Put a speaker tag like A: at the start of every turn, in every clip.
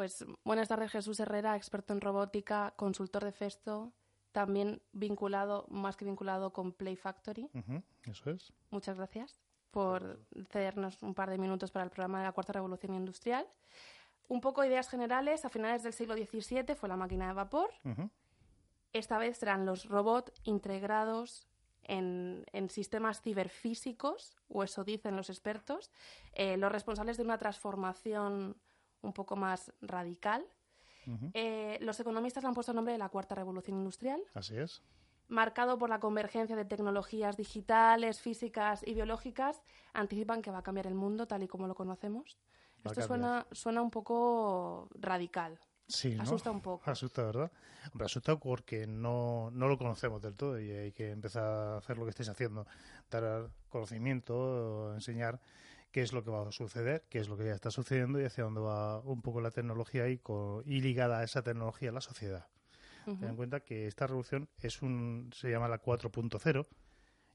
A: Pues buenas tardes, Jesús Herrera, experto en robótica, consultor de Festo, también vinculado, más que vinculado con Play Factory.
B: eso es.
A: Muchas gracias por cedernos un par de minutos para el programa de la Cuarta Revolución Industrial. Un poco ideas generales. A finales del siglo XVII fue la máquina de vapor. Esta vez serán los robots integrados en, sistemas ciberfísicos, o eso dicen los expertos, eh, los responsables de una transformación un poco más radical. Eh, los economistas le han puesto el nombre de la Cuarta Revolución Industrial.
B: Así es
A: marcado por la convergencia de tecnologías digitales, físicas y biológicas, anticipan que va a cambiar el mundo tal y como lo conocemos. Esto suena, suena un poco radical.
B: Sí,
A: Asusta un poco.
B: Asusta, ¿verdad? Hombre, asusta porque no, no lo conocemos del todo y hay que empezar a hacer lo que estáis haciendo, dar conocimiento, enseñar qué es lo que va a suceder, qué es lo que ya está sucediendo y hacia dónde va un poco la tecnología y, y ligada a esa tecnología la sociedad. Ten en cuenta que esta revolución es un, se llama la 4.0,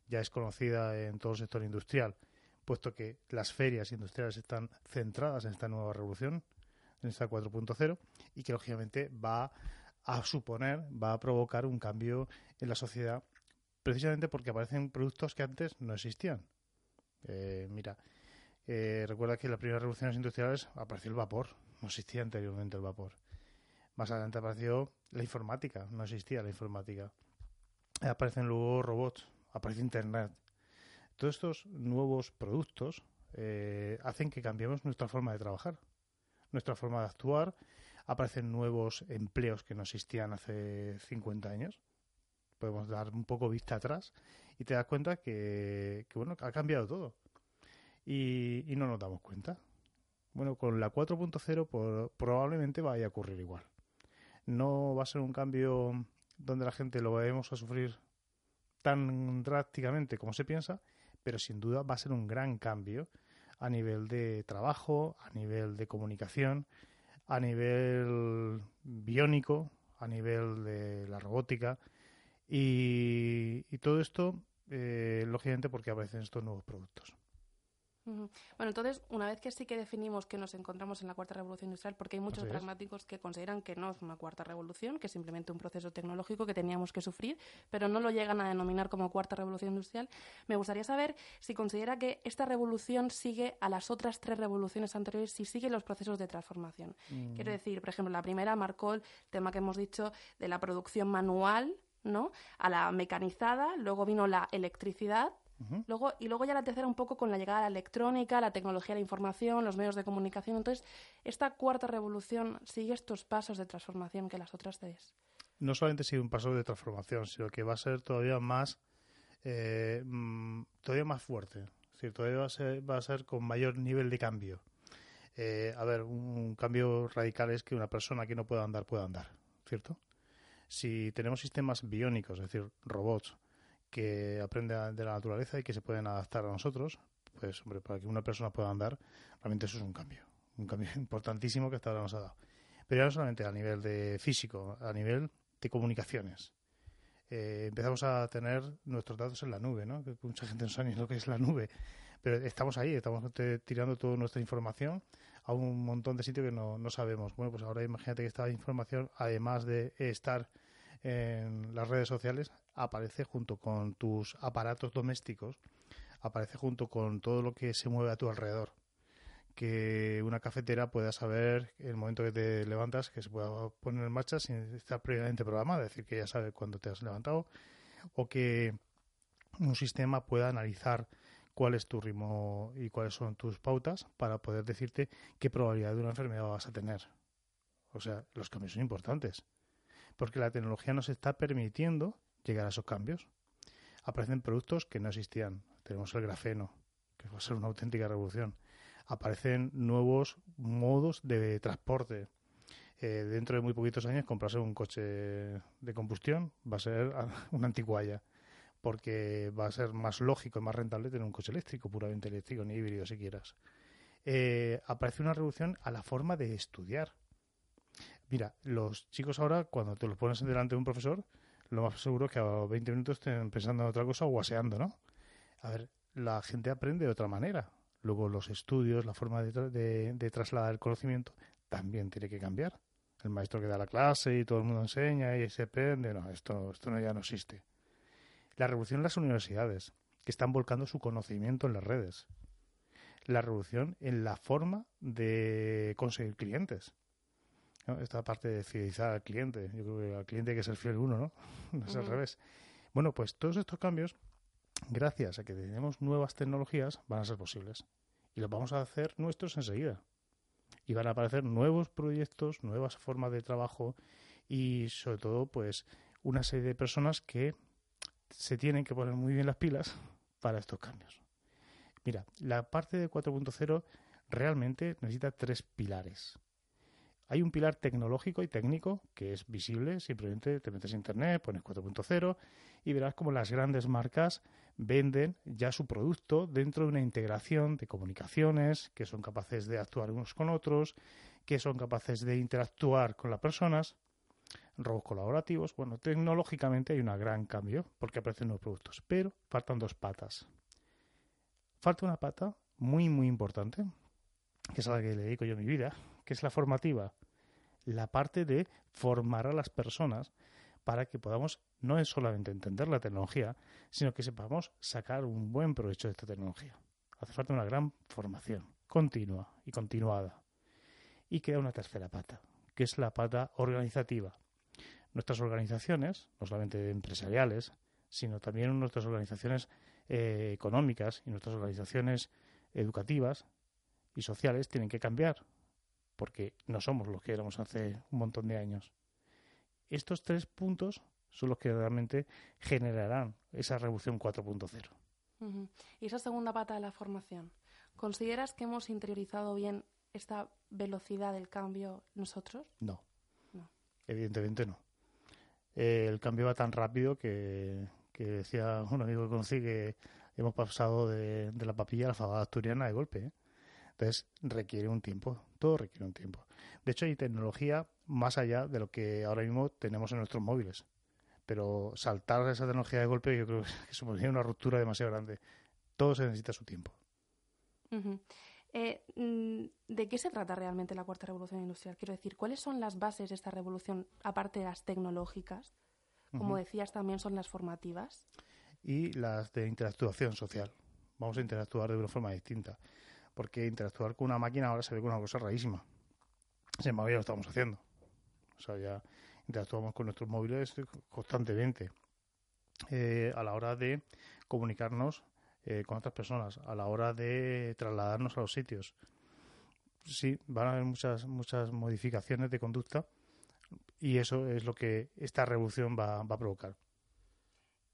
B: ya es conocida en todo el sector industrial, puesto que las ferias industriales están centradas en esta nueva revolución, en esta 4.0, y que lógicamente va a suponer, va a provocar un cambio en la sociedad, precisamente porque aparecen productos que antes no existían. Eh, mira, eh, recuerda que en las primeras revoluciones industriales apareció el vapor, no existía anteriormente el vapor. Más adelante apareció la informática, no existía la informática. Aparecen luego robots, aparece Internet. Todos estos nuevos productos eh, hacen que cambiemos nuestra forma de trabajar, nuestra forma de actuar. Aparecen nuevos empleos que no existían hace 50 años. Podemos dar un poco vista atrás y te das cuenta que, bueno, ha cambiado todo. Y, y, no nos damos cuenta. Bueno, con la 4.0 probablemente vaya a ocurrir igual. No va a ser un cambio donde la gente lo vayamos a sufrir tan drásticamente como se piensa, pero sin duda va a ser un gran cambio a nivel de trabajo, a nivel de comunicación, a nivel biónico, a nivel de la robótica y, todo esto, eh, lógicamente, porque aparecen estos nuevos productos.
A: Bueno, entonces, una vez que sí que definimos que nos encontramos en la cuarta revolución industrial, porque hay muchos pragmáticos que consideran que no es una cuarta revolución, que es simplemente un proceso tecnológico que teníamos que sufrir, pero no lo llegan a denominar como cuarta revolución industrial, me gustaría saber si considera que esta revolución sigue a las otras tres revoluciones anteriores, si sigue los procesos de transformación. Mm. Quiero decir, por ejemplo, la primera marcó el tema que hemos dicho de la producción manual, ¿no? A la mecanizada, luego vino la electricidad, luego, y luego ya la tercera un poco con la llegada de la electrónica, la tecnología la información, los medios de comunicación. Entonces, esta cuarta revolución sigue estos pasos de transformación que las otras tres.
B: No solamente sigue un paso de transformación, sino que va a ser todavía más, eh, mm, todavía más fuerte. Es decir, todavía va a ser, va a ser con mayor nivel de cambio. Eh, a ver, un cambio radical es que una persona que no pueda andar pueda andar, ¿cierto? Si tenemos sistemas biónicos, es decir, robots, que aprenden de la naturaleza y que se pueden adaptar a nosotros, pues hombre, para que una persona pueda andar, realmente eso es un cambio, un cambio importantísimo que hasta ahora nos ha dado. Pero ya no solamente a nivel de físico, a nivel de comunicaciones. Eh, empezamos a tener nuestros datos en la nube, ¿no? Que mucha gente no sabe ni lo que es la nube, pero estamos ahí, estamos tirando toda nuestra información a un montón de sitios que no, no sabemos. Bueno, pues ahora imagínate que esta información, además de estar en las redes sociales aparece junto con tus aparatos domésticos, aparece junto con todo lo que se mueve a tu alrededor. Que una cafetera pueda saber el momento que te levantas que se pueda poner en marcha sin estar previamente programada, es decir, que ya sabe cuándo te has levantado, o que un sistema pueda analizar cuál es tu ritmo y cuáles son tus pautas para poder decirte qué probabilidad de una enfermedad vas a tener. O sea, los cambios son importantes porque la tecnología nos está permitiendo llegar a esos cambios. Aparecen productos que no existían. Tenemos el grafeno, que va a ser una auténtica revolución. Aparecen nuevos modos de transporte. Eh, dentro de muy poquitos años comprarse un coche de combustión va a ser una antiguaya porque va a ser más lógico y más rentable tener un coche eléctrico, puramente eléctrico, ni híbrido si quieras. Eh, aparece una revolución a la forma de estudiar. Mira, los chicos ahora, cuando te los pones delante de un profesor, lo más seguro es que a 20 minutos estén pensando en otra cosa o guaseando, ¿no? A ver, la gente aprende de otra manera. Luego los estudios, la forma de, de, trasladar el conocimiento también tiene que cambiar. El maestro que da la clase y todo el mundo enseña y se aprende, no, esto, esto ya no existe. La revolución en las universidades, que están volcando su conocimiento en las redes. La revolución en la forma de conseguir clientes. Esta parte de fidelizar al cliente. Yo creo que al cliente hay que ser fiel uno, ¿no? No es al revés. Bueno, pues todos estos cambios, gracias a que tenemos nuevas tecnologías, van a ser posibles. Y los vamos a hacer nuestros enseguida. Y van a aparecer nuevos proyectos, nuevas formas de trabajo y sobre todo, pues, una serie de personas que se tienen que poner muy bien las pilas para estos cambios. Mira, la parte de 4.0 realmente necesita tres pilares. Hay un pilar tecnológico y técnico que es visible, simplemente te metes en internet, pones 4.0 y verás como las grandes marcas venden ya su producto dentro de una integración de comunicaciones, que son capaces de actuar unos con otros, que son capaces de interactuar con las personas, robos colaborativos. Bueno, tecnológicamente hay un gran cambio porque aparecen nuevos productos, pero faltan dos patas. Falta una pata muy, muy importante, que es a la que le dedico yo mi vida, que es la formativa, la parte de formar a las personas para que podamos no es solamente entender la tecnología, sino que sepamos sacar un buen provecho de esta tecnología. Hace falta una gran formación continua y continuada. Y queda una tercera pata, que es la pata organizativa. Nuestras organizaciones, no solamente empresariales, sino también nuestras organizaciones eh, económicas y nuestras organizaciones educativas y sociales tienen que cambiar porque no somos los que éramos hace un montón de años. Estos tres puntos son los que realmente generarán esa revolución 4.0.
A: Y esa segunda pata de la formación, ¿consideras que hemos interiorizado bien esta velocidad del cambio nosotros?
B: No. no. Evidentemente no. Eh, el cambio va tan rápido que, decía un amigo que conocí que hemos pasado de, la papilla a la fabada asturiana de golpe. ¿eh? Entonces requiere un tiempo, todo requiere un tiempo. De hecho, hay tecnología más allá de lo que ahora mismo tenemos en nuestros móviles. Pero saltar esa tecnología de golpe yo creo que supondría una ruptura demasiado grande. Todo se necesita su tiempo.
A: Eh, mm, ¿De qué se trata realmente la cuarta revolución industrial? Quiero decir, ¿cuáles son las bases de esta revolución, aparte de las tecnológicas? Como decías, también son las formativas.
B: Y las de interactuación social. Vamos a interactuar de una forma distinta porque interactuar con una máquina ahora se ve como una cosa rarísima. Sin embargo, ya lo estamos haciendo. O sea, ya interactuamos con nuestros móviles constantemente. Eh, a la hora de comunicarnos eh, con otras personas, a la hora de trasladarnos a los sitios. Sí, van a haber muchas, muchas modificaciones de conducta y eso es lo que esta revolución va, a provocar.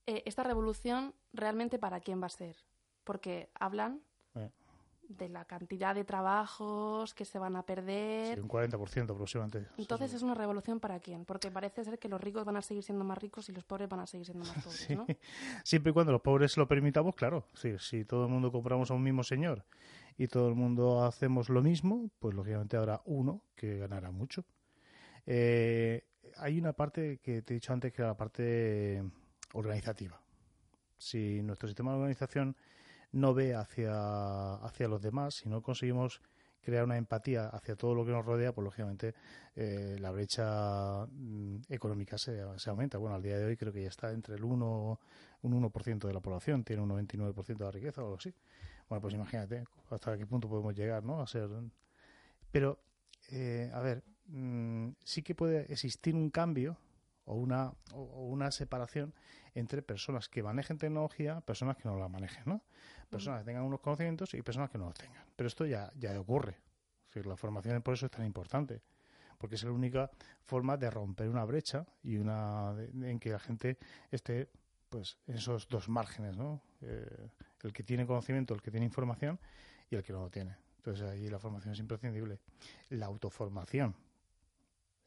A: Eh, ¿Esta revolución realmente para quién va a ser? Porque hablan de la cantidad de trabajos que se van a perder.
B: Sí, un 40% aproximadamente.
A: Entonces, ¿es una revolución para quién? Porque parece ser que los ricos van a seguir siendo más ricos y los pobres van a seguir siendo más pobres, ¿no?
B: Siempre y cuando los pobres lo permitamos, claro. Sí, si todo el mundo compramos a un mismo señor y todo el mundo hacemos lo mismo, pues lógicamente habrá uno que ganará mucho. Eh, hay una parte que te he dicho antes que era la parte organizativa. Si nuestro sistema de organización no ve hacia, hacia los demás, si no conseguimos crear una empatía hacia todo lo que nos rodea, pues lógicamente eh, la brecha mm, económica se, aumenta. Bueno, al día de hoy creo que ya está entre el 1, un 1% de la población, tiene un 99% de la riqueza o algo así. Bueno, pues imagínate hasta qué punto podemos llegar, ¿no? A ser... Pero, eh, a ver, mm, sí que puede existir un cambio o una, o una separación entre personas que manejen tecnología, personas que no la manejen, ¿no? Personas que tengan unos conocimientos y personas que no los tengan. Pero esto ya, ya ocurre. la formación por eso es tan importante, porque es la única forma de romper una brecha y una en que la gente esté pues en esos dos márgenes, ¿no? Eh, el que tiene conocimiento, el que tiene información y el que no lo tiene. Entonces ahí la formación es imprescindible. La autoformación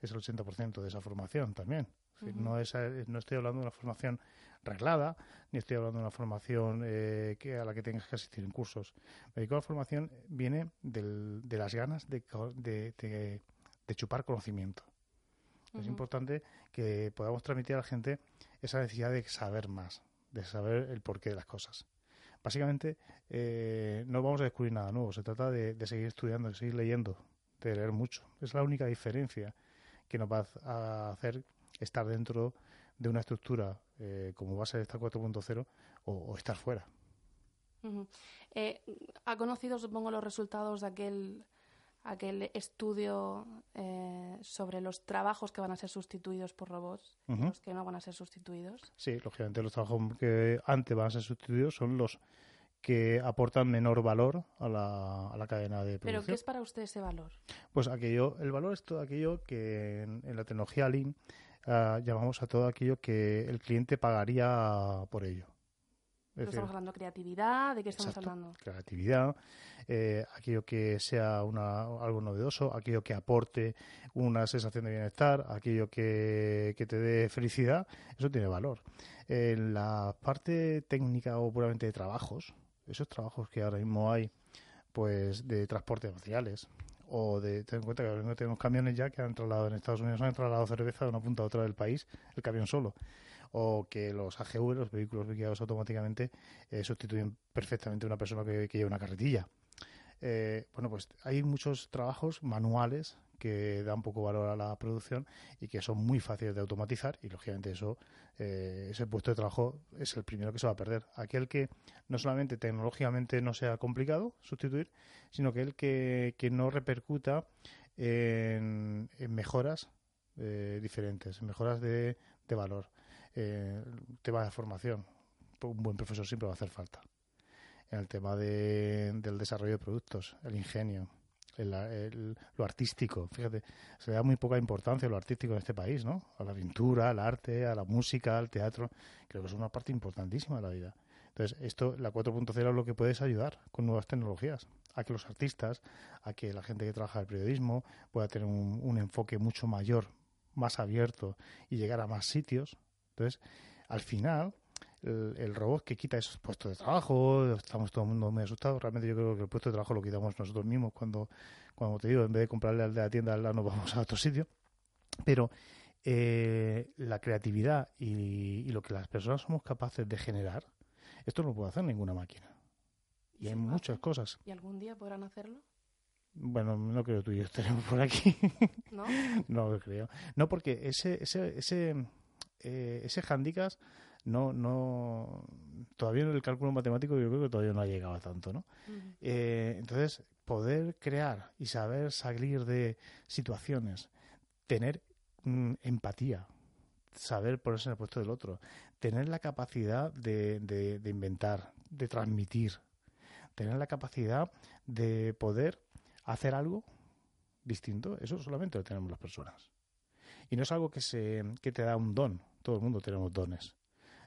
B: es el 80% de esa formación también. No, es, no estoy hablando de una formación reglada, ni estoy hablando de una formación eh, que a la que tengas que asistir en cursos. Me digo la formación viene de las ganas de, de, chupar conocimiento. Es importante que podamos transmitir a la gente esa necesidad de saber más, de saber el porqué de las cosas. Básicamente, eh, no vamos a descubrir nada nuevo, se trata de, seguir estudiando, de seguir leyendo, de leer mucho. Es la única diferencia que nos va a hacer estar dentro de una estructura eh, como va a ser esta 4.0 o, estar fuera.
A: Eh, ¿Ha conocido, supongo, los resultados de aquel, aquel estudio eh, sobre los trabajos que van a ser sustituidos por robots y los que no van a ser sustituidos?
B: Sí, lógicamente los trabajos que antes van a ser sustituidos son los que aportan menor valor a la, a la cadena de producción.
A: ¿Pero qué es para usted ese valor?
B: Pues aquello, el valor es todo aquello que en, la tecnología Lean ah, llamamos a todo aquello que el cliente pagaría por ello.
A: estamos hablando de creatividad, ¿de qué estamos hablando?
B: Creatividad, eh, aquello que sea una, algo novedoso, aquello que aporte una sensación de bienestar, aquello que, que te dé felicidad, eso tiene valor. En la parte técnica o puramente de trabajos, esos trabajos que ahora mismo hay, pues de transporte de materiales, o de, ten en cuenta que tenemos camiones ya que han trasladado en Estados Unidos, han trasladado cerveza de una punta a otra del país, el camión solo, o que los AGV, los vehículos guiados automáticamente, eh, sustituyen perfectamente a una persona que, que lleva una carretilla. Eh, bueno, pues hay muchos trabajos manuales que dan poco valor a la producción y que son muy fáciles de automatizar y lógicamente eso eh, ese puesto de trabajo es el primero que se va a perder. Aquel que no solamente tecnológicamente no sea complicado sustituir sino que el que, no repercuta en, mejoras eh, diferentes mejoras de, de valor. Eh, tema de formación. Un buen profesor siempre va a hacer falta. En el tema de, del desarrollo de productos el ingenio lo artístico. Fíjate, se le da muy poca importancia a lo artístico en este país, ¿no? A la pintura, al arte, a la música, al teatro. Creo que es una parte importantísima de la vida. Entonces, esto, la 4.0 lo que puede es ayudar con nuevas tecnologías a que los artistas, a que la gente que trabaja el periodismo pueda tener un enfoque mucho mayor, más abierto y llegar a más sitios. Entonces, al final, el, robot que quita esos puestos de trabajo, estamos todo el mundo muy asustados. Realmente yo creo que el puesto de trabajo lo quitamos nosotros mismos cuando, cuando te digo, en vez de comprarle al de la tienda, al nos vamos a otro sitio. Pero eh, la creatividad y, lo que las personas somos capaces de generar, esto no lo puede hacer ninguna máquina. Y hay muchas cosas.
A: ¿Y algún día podrán hacerlo?
B: Bueno, no creo tú y yo estaremos por aquí.
A: ¿No?
B: no lo creo. No, porque ese, ese, ese, eh, ese handicap no, no, todavía en el cálculo matemático yo creo que todavía no ha llegado a tanto, ¿no? Eh, entonces, poder crear y saber salir de situaciones, tener mm, empatía, saber ponerse en el puesto del otro, tener la capacidad de, de, de inventar, de transmitir, tener la capacidad de poder hacer algo distinto, eso solamente lo tenemos las personas. Y no es algo que, se, que te da un don, todo el mundo tenemos dones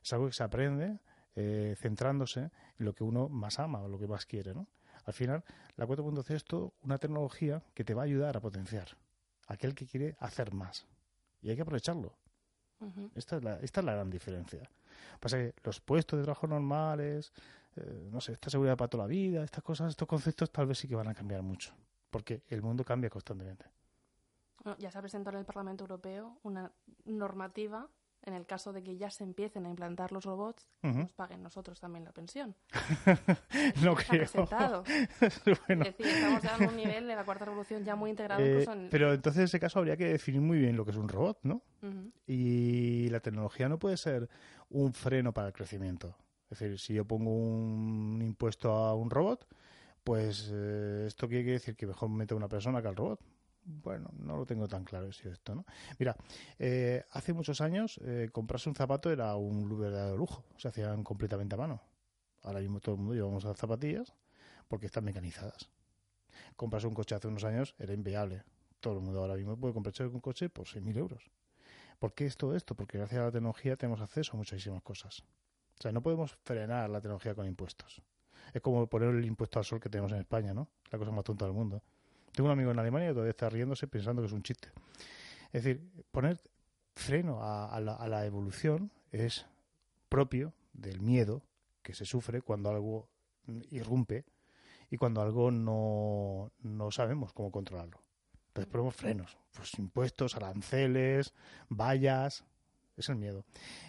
B: es algo que se aprende eh, centrándose en lo que uno más ama o lo que más quiere. ¿no? Al final, la 4.0 es todo una tecnología que te va a ayudar a potenciar aquel que quiere hacer más. Y hay que aprovecharlo. esta, es la, esta es la gran diferencia. Pasa que los puestos de trabajo normales, eh, no sé, esta seguridad para toda la vida, estas cosas, estos conceptos tal vez sí que van a cambiar mucho. Porque el mundo cambia constantemente.
A: ya se ha presentado en el Parlamento Europeo una normativa en el caso de que ya se empiecen a implantar los robots, nos paguen nosotros también la pensión.
B: no creo.
A: bueno. Es decir, estamos ya en un nivel de la cuarta revolución ya muy integrado.
B: Eh, pero entonces en ese caso habría que definir muy bien lo que es un robot, ¿no? Y la tecnología no puede ser un freno para el crecimiento. Es decir, si yo pongo un impuesto a un robot, pues eh, esto quiere decir que mejor mete a una persona que al robot bueno, no lo tengo tan claro esto, ¿no? Mira, eh, hace muchos años eh, comprarse un zapato era un verdadero lujo, se hacían completamente a mano. Ahora mismo todo el mundo llevamos las zapatillas porque están mecanizadas. Comprarse un coche hace unos años era inviable. Todo el mundo ahora mismo puede comprarse un coche por 6.000 euros. ¿Por qué es todo esto? Porque gracias a la tecnología tenemos acceso a muchísimas cosas. O sea, no podemos frenar la tecnología con impuestos. Es como poner el impuesto al sol que tenemos en España, ¿no? La cosa más tonta del mundo. Tengo un amigo en Alemania que todavía está riéndose pensando que es un chiste. Es decir, poner freno a, la, evolución es propio del miedo que se sufre cuando algo irrumpe y cuando algo no, no sabemos cómo controlarlo. Entonces ponemos frenos, pues impuestos, aranceles, vallas, es el miedo.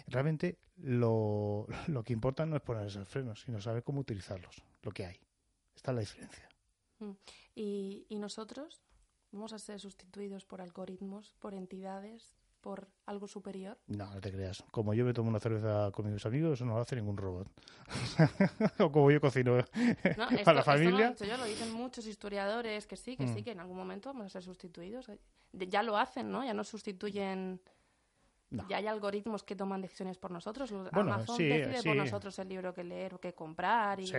B: Realmente lo, lo que importa no es poner esos frenos, sino saber cómo utilizarlos, lo que hay. Esta es la diferencia.
A: Mm. ¿Y, nosotros? vamos a ser sustituidos por algoritmos, por entidades, por algo superior.
B: No, no te creas. Como yo me tomo una cerveza con mis amigos, eso no lo hace ningún robot. o como yo cocino para la familia.
A: Esto no lo dicen muchos historiadores, que sí, que sí, mm. que en algún momento van a ser sustituidos. Ya lo hacen, ¿no? Ya no sustituyen ya hay algoritmos que toman decisiones por nosotros. Amazon decide por nosotros el libro que leer o que comprar. Y...
B: Sí,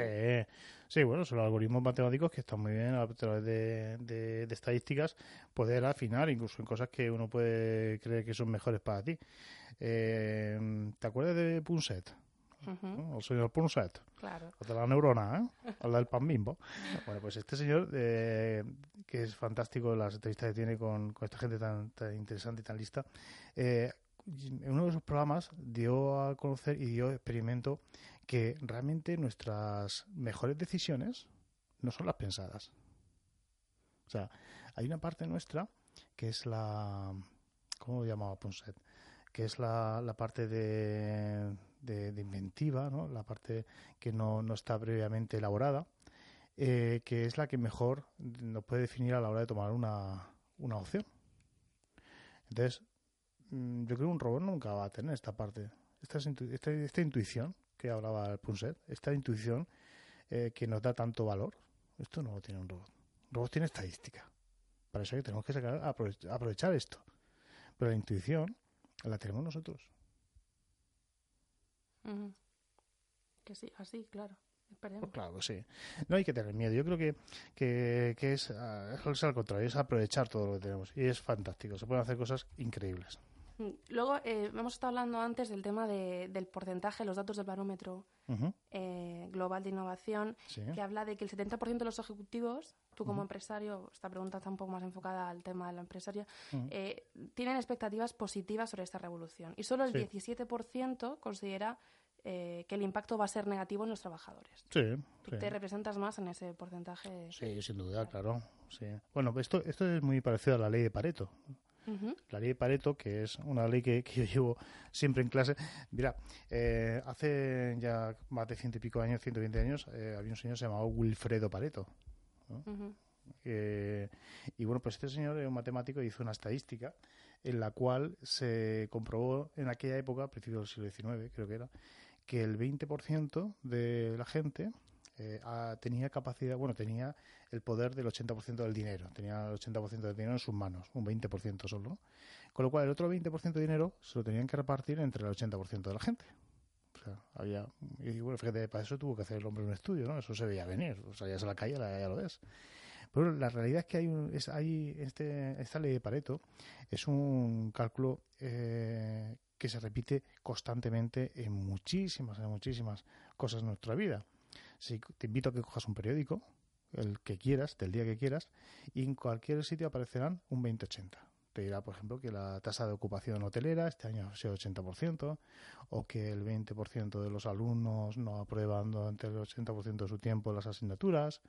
B: sí, bueno, son los algoritmos matemáticos que están muy bien a través de, de, estadísticas poder afinar incluso en cosas que uno puede creer que son mejores para ti. Eh, ¿Te acuerdas de Punset? El señor Punset.
A: Claro.
B: O de la neurona, ¿eh? O del pan bimbo. Bueno, pues este señor, eh, que es fantástico las entrevistas que tiene con, con esta gente tan, tan interesante y tan lista, eh, en uno de sus programas dio a conocer y dio experimento que realmente nuestras mejores decisiones no son las pensadas. O sea, hay una parte nuestra que es la. ¿Cómo lo llamaba Ponset? Que es la, la parte de, de, inventiva, ¿no? la parte que no, no está previamente elaborada, eh, que es la que mejor nos puede definir a la hora de tomar una, una opción. Entonces, yo creo que un robot nunca va a tener esta parte, esta, esta, intuición que hablaba el Punset, esta intuición eh, que nos da tanto valor. Esto no lo tiene un robot. Un robot tiene estadística. Para eso tenemos que sacar, aprovechar esto. Pero la intuición la tenemos nosotros.
A: Que sí, así, claro.
B: Pues claro, sí. No hay que tener miedo. Yo creo que, que, que es, ah, es, al contrario, es aprovechar todo lo que tenemos. Y es fantástico. Se pueden hacer cosas increíbles.
A: Luego, eh, hemos estado hablando antes del tema de, del porcentaje, los datos del barómetro eh, global de innovación, que habla de que el 70% de los ejecutivos, tú como empresario, esta pregunta está un poco más enfocada al tema del empresario, eh, tienen expectativas positivas sobre esta revolución. Y solo el 17% considera que el impacto va a ser negativo en los trabajadores.
B: Sí,
A: te representas más en ese porcentaje.
B: Sí, sin duda, claro. Sí. Bueno, esto, esto es muy parecido a la ley de Pareto. La ley de Pareto, que es una ley que, yo llevo siempre en clase. Mira, eh, hace ya más de ciento y pico años, 120 años, eh, había un señor llamado Wilfredo Pareto. y bueno, pues este señor era un matemático y hizo una estadística en la cual se comprobó en aquella época, a principios del siglo XIX, creo que era, que el 20% de la gente eh, tenía capacidad, bueno, tenía el poder del 80% del dinero, tenía el 80% del dinero en sus manos, un 20% solo. Con lo cual, el otro 20% de dinero se lo tenían que repartir entre el 80% de la gente. O sea, había, y bueno, fíjate, para eso tuvo que hacer el hombre un estudio, ¿no? Eso se veía venir, o sea, ya se la calle, ya lo ves. Pero la realidad es que hay, un, es, hay este, esta ley de Pareto es un cálculo eh, que se repite constantemente en muchísimas, en muchísimas cosas de nuestra vida. Si te invito a que cojas un periódico, el que quieras, del día que quieras, y en cualquier sitio aparecerán un 20-80. Te dirá, por ejemplo, que la tasa de ocupación hotelera este año sido 80%, o que el 20% de los alumnos no aprueban durante el 80% de su tiempo las asignaturas,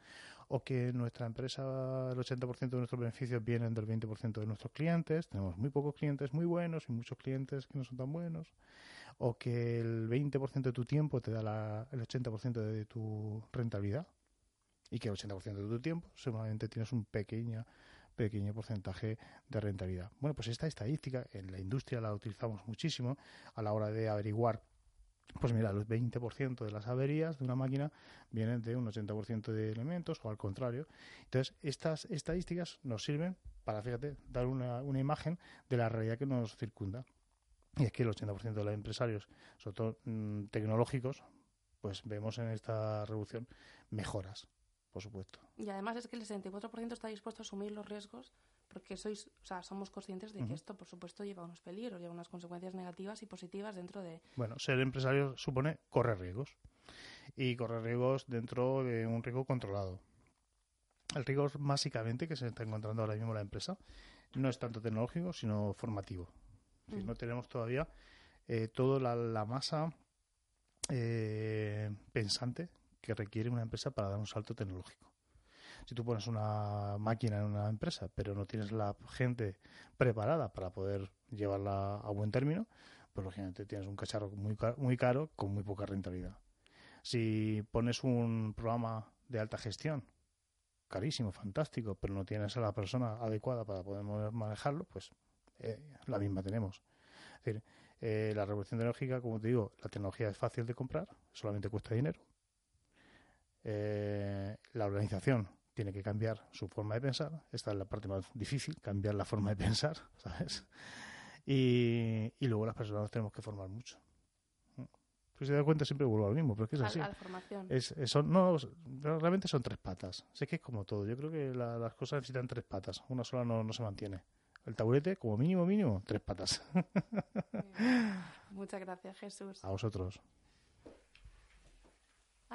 B: o que nuestra empresa, el 80% de nuestros beneficios vienen del 20% de nuestros clientes. Tenemos muy pocos clientes muy buenos y muchos clientes que no son tan buenos o que el 20% de tu tiempo te da el 80% de tu rentabilidad y que el 80% de tu tiempo seguramente tienes un pequeño pequeño porcentaje de rentabilidad. Bueno, pues esta estadística en la industria la utilizamos muchísimo a la hora de averiguar pues mira, el 20% de las averías de una máquina vienen de un 80% de elementos o al contrario. Entonces, estas estadísticas nos sirven para, fíjate, dar una, una imagen de la realidad que nos circunda. Y es que el 80% de los empresarios, sobre todo mm, tecnológicos, pues vemos en esta revolución mejoras, por supuesto.
A: Y además es que el 64% está dispuesto a asumir los riesgos porque sois, o sea, somos conscientes de que esto, por supuesto, lleva unos peligros, lleva unas consecuencias negativas y positivas dentro de...
B: Bueno, ser empresario supone correr riesgos y correr riesgos dentro de un riesgo controlado. El riesgo básicamente que se está encontrando ahora mismo la empresa no es tanto tecnológico, sino formativo. Mm. No tenemos todavía eh, toda la, masa eh, pensante que requiere una empresa para dar un salto tecnológico. Si tú pones una máquina en una empresa, pero no tienes la gente preparada para poder llevarla a buen término, pues lógicamente tienes un cacharro muy, muy caro con muy poca rentabilidad. Si pones un programa de alta gestión carísimo, fantástico, pero no tienes a la persona adecuada para poder manejarlo, pues eh, la misma tenemos. Es decir, eh, la revolución tecnológica, como te digo, la tecnología es fácil de comprar, solamente cuesta dinero. Eh, la organización tiene que cambiar su forma de pensar. Esta es la parte más difícil, cambiar la forma de pensar, ¿sabes? Y, y luego las personas nos tenemos que formar mucho. Si se da cuenta siempre vuelvo al mismo, pero es que es así. Es, son, no, realmente son tres patas. Sé que es como todo. Yo creo que las cosas necesitan tres patas. Una sola no, no se mantiene. El taburete, como mínimo, mínimo, tres patas.
A: Muchas gracias, Jesús.
B: A vosotros.